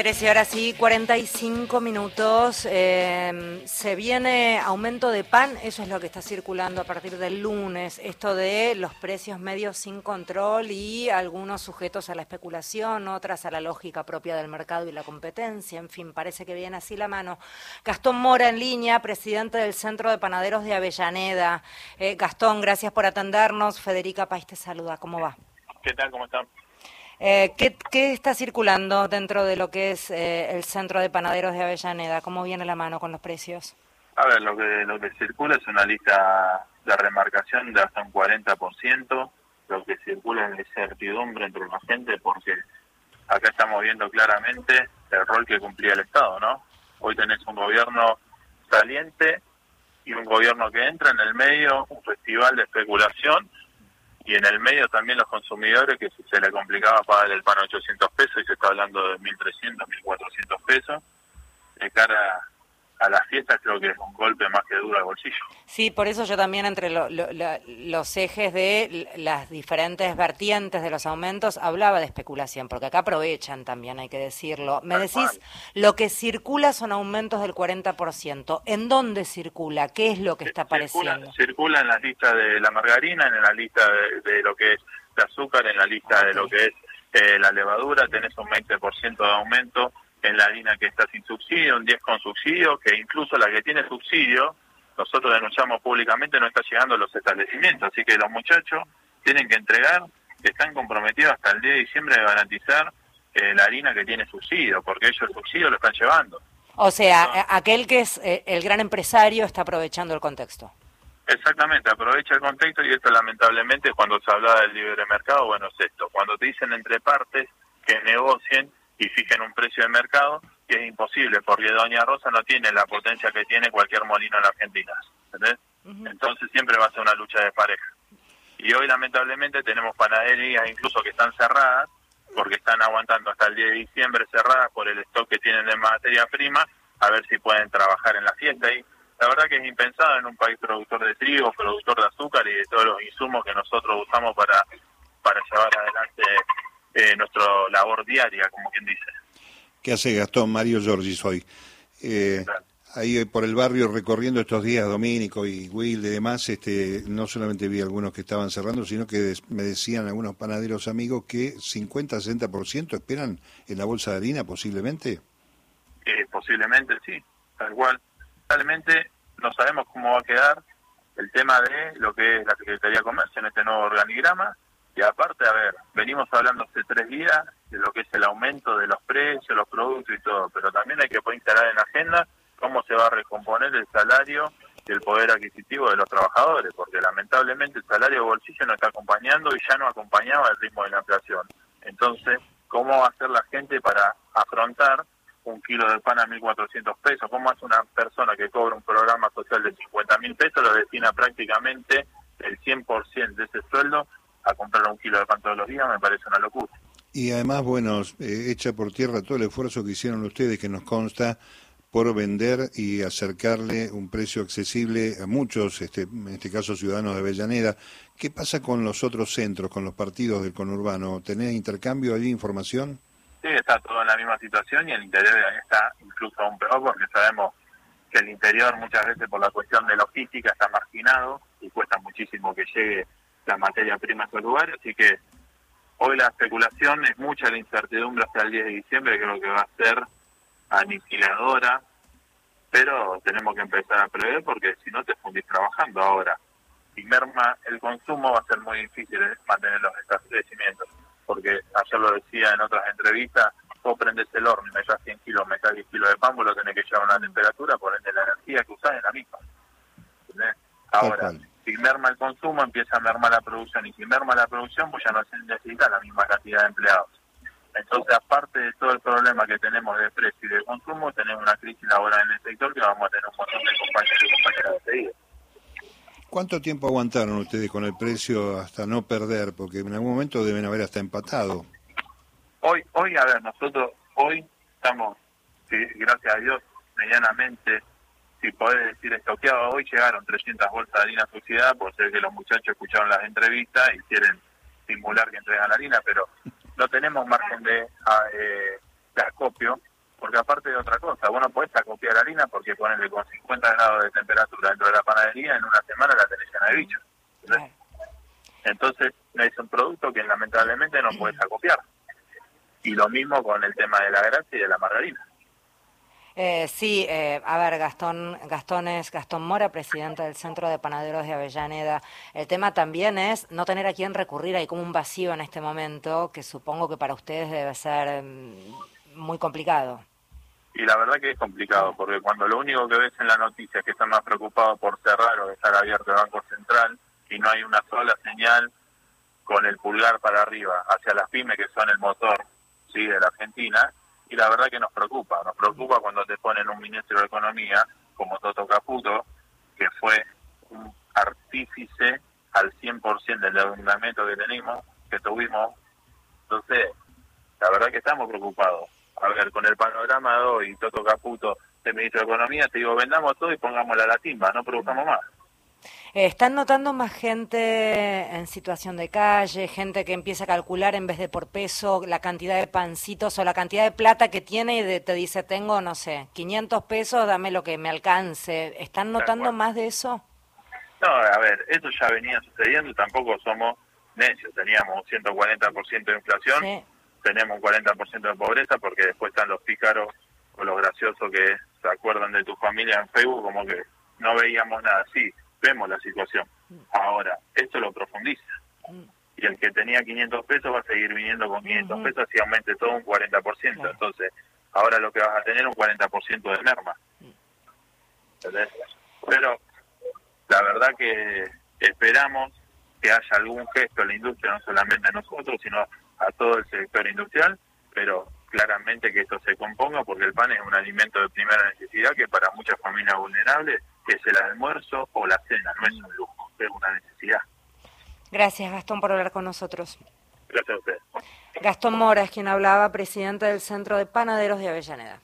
13 horas y 45 minutos. Eh, se viene aumento de pan, eso es lo que está circulando a partir del lunes. Esto de los precios medios sin control y algunos sujetos a la especulación, otras a la lógica propia del mercado y la competencia. En fin, parece que viene así la mano. Gastón Mora en línea, presidente del Centro de Panaderos de Avellaneda. Eh, Gastón, gracias por atendernos. Federica País te saluda. ¿Cómo va? ¿Qué tal? ¿Cómo están? Eh, ¿qué, está circulando dentro de lo que es eh, el centro de panaderos de Avellaneda? ¿Cómo viene la mano con los precios? A ver, lo que, lo que circula es una lista de remarcación de hasta un 40%, lo que circula es incertidumbre entre la gente porque acá estamos viendo claramente el rol que cumplía el Estado, ¿no? Hoy tenés un gobierno saliente y un gobierno que entra en el medio, un festival de especulación y en el medio también los consumidores que se le complicaba pagar el pan a 800 pesos y se está hablando de 1.300, 1.400 pesos, de cara a las fiestas creo que es un golpe más que duro al bolsillo. Sí, por eso yo también entre los ejes de las diferentes vertientes de los aumentos hablaba de especulación, porque acá aprovechan también, hay que decirlo. Me decís, lo que circula son aumentos del 40%. ¿En dónde circula? ¿Qué es lo que está apareciendo? Circula, en la lista de la margarina, en la lista de, lo que es el azúcar, en la lista de lo que es eh, la levadura, tenés un 20% de aumento en la harina que está sin subsidio, un 10 con subsidio, que incluso la que tiene subsidio, nosotros denunciamos públicamente, no está llegando a los establecimientos. Así que los muchachos tienen que entregar, están comprometidos hasta el 10 de diciembre de garantizar eh, la harina que tiene subsidio, porque ellos el subsidio lo están llevando. O sea, aquel que es eh, el gran empresario está aprovechando el contexto. Exactamente, aprovecha el contexto y esto lamentablemente cuando se habla del libre mercado, bueno, es esto, cuando te dicen entre partes que negocien y fijen un precio de mercado que es imposible porque Doña Rosa no tiene la potencia que tiene cualquier molino en la Argentina. ¿entendés? Entonces siempre va a ser una lucha de pareja. Y hoy lamentablemente tenemos panaderías incluso que están cerradas porque están aguantando hasta el 10 de diciembre cerradas por el stock que tienen de materia prima a ver si pueden trabajar en la fiesta. Y la verdad que es impensado en un país productor de trigo, productor de azúcar y de todos los insumos que nosotros usamos para, para llevar adelante eh, nuestra labor diaria, como quien dice. ¿Qué hace Gastón? Mario Giorgis hoy. Eh, ahí por el barrio recorriendo estos días, Domínico y Will y demás, este, no solamente vi algunos que estaban cerrando, sino que me decían algunos panaderos amigos que 50-60% esperan en la bolsa de harina, posiblemente. Eh, posiblemente, sí, tal cual. Realmente no sabemos cómo va a quedar el tema de lo que es la Secretaría de Comercio en este nuevo organigrama y aparte, a ver, venimos hablando hace tres días de lo que es el aumento de los precios, los productos y todo, pero también hay que instalar en la agenda cómo se va a recomponer el salario y el poder adquisitivo de los trabajadores, porque lamentablemente el salario de bolsillo no está acompañando y ya no acompañaba el ritmo de la inflación. Entonces, ¿cómo va a hacer la gente para afrontar un kilo de pan a 1.400 pesos? ¿Cómo hace una persona que cobra un programa social de 50.000 pesos, lo destina prácticamente el 100% de ese sueldo a comprar un kilo de pan todos los días me parece una locura. Y además, bueno, eh, echa por tierra todo el esfuerzo que hicieron ustedes, que nos consta, por vender y acercarle un precio accesible a muchos, este, en este caso ciudadanos de Avellaneda. ¿Qué pasa con los otros centros, con los partidos del conurbano? ¿Tenés intercambio allí, información? Sí, está todo en la misma situación y el interior está incluso aún peor porque sabemos que el interior muchas veces por la cuestión de logística está marginado y cuesta muchísimo que llegue la materia prima a su lugar, así que hoy la especulación es mucha la incertidumbre hasta el 10 de diciembre, creo que va a ser aniquiladora, pero tenemos que empezar a prever porque si no te fundís trabajando ahora. Si merma el consumo va a ser muy difícil mantener los establecimientos, porque ayer lo decía en otras entrevistas, vos prendés el horno y metas 100 kilos, metas 10 kilos de pan, vos lo tenés que llevar a una temperatura, por ende la energía que usás es la misma. Ahora, si merma el consumo, empieza a mermar la producción. Y si merma la producción, pues ya no se necesita la misma cantidad de empleados. Entonces, aparte de todo el problema que tenemos de precio y de consumo, tenemos una crisis laboral en el sector que vamos a tener un montón de compañeros y compañeras de ¿Cuánto tiempo aguantaron ustedes con el precio hasta no perder? Porque en algún momento deben haber hasta empatado. Hoy, hoy a ver, nosotros hoy estamos, gracias a Dios, medianamente si podés decir estoqueado, hoy llegaron 300 bolsas de harina suciedad, por ser que los muchachos escucharon las entrevistas y quieren simular que entregan la harina, pero no tenemos margen de, ah, eh, de acopio porque aparte de otra cosa, vos no podés acopiar harina porque ponerle con 50 grados de temperatura dentro de la panadería, en una semana la tenés llena de bichos. Entonces, es un producto que lamentablemente no puedes acopiar. Y lo mismo con el tema de la grasa y de la margarina. Eh, sí, eh, a ver, Gastón, Gastón es Gastón Mora, presidente del Centro de Panaderos de Avellaneda. El tema también es no tener a quién recurrir, hay como un vacío en este momento que supongo que para ustedes debe ser mm, muy complicado. Y la verdad que es complicado, porque cuando lo único que ves en la noticia es que están más preocupados por cerrar o dejar abierto el Banco Central y no hay una sola señal con el pulgar para arriba hacia las pymes que son el motor sí de la Argentina, y la verdad que nos preocupa, nos preocupa cuando te ponen un ministro de Economía como Toto Caputo, que fue un artífice al 100% del endeudamiento que tenemos, que tuvimos. Entonces, la verdad que estamos preocupados. A ver, con el panorama de hoy, Toto Caputo, de ministro de Economía, te digo, vendamos todo y pongámosla a la timba, no produzcamos más. Eh, ¿Están notando más gente en situación de calle, gente que empieza a calcular en vez de por peso la cantidad de pancitos o la cantidad de plata que tiene y te dice, tengo, no sé, 500 pesos, dame lo que me alcance? ¿Están notando más de eso? No, a ver, eso ya venía sucediendo, tampoco somos necios, teníamos un 140% de inflación, tenemos un 40% de pobreza porque después están los pícaros o los graciosos que se acuerdan de tu familia en Facebook como que no veíamos nada así vemos la situación. Ahora, esto lo profundiza. Y el que tenía 500 pesos va a seguir viniendo con 500 pesos y aumente todo un 40%. Entonces, ahora lo que vas a tener un 40% de merma. Pero la verdad que esperamos que haya algún gesto en la industria, no solamente a nosotros, sino a todo el sector industrial, pero claramente que esto se componga porque el pan es un alimento de primera necesidad que para muchas familias vulnerables es el almuerzo o la cena, no es un lujo, es una necesidad. Gracias Gastón por hablar con nosotros. Gracias a usted. Gastón Mora es quien hablaba, presidente del Centro de Panaderos de Avellaneda.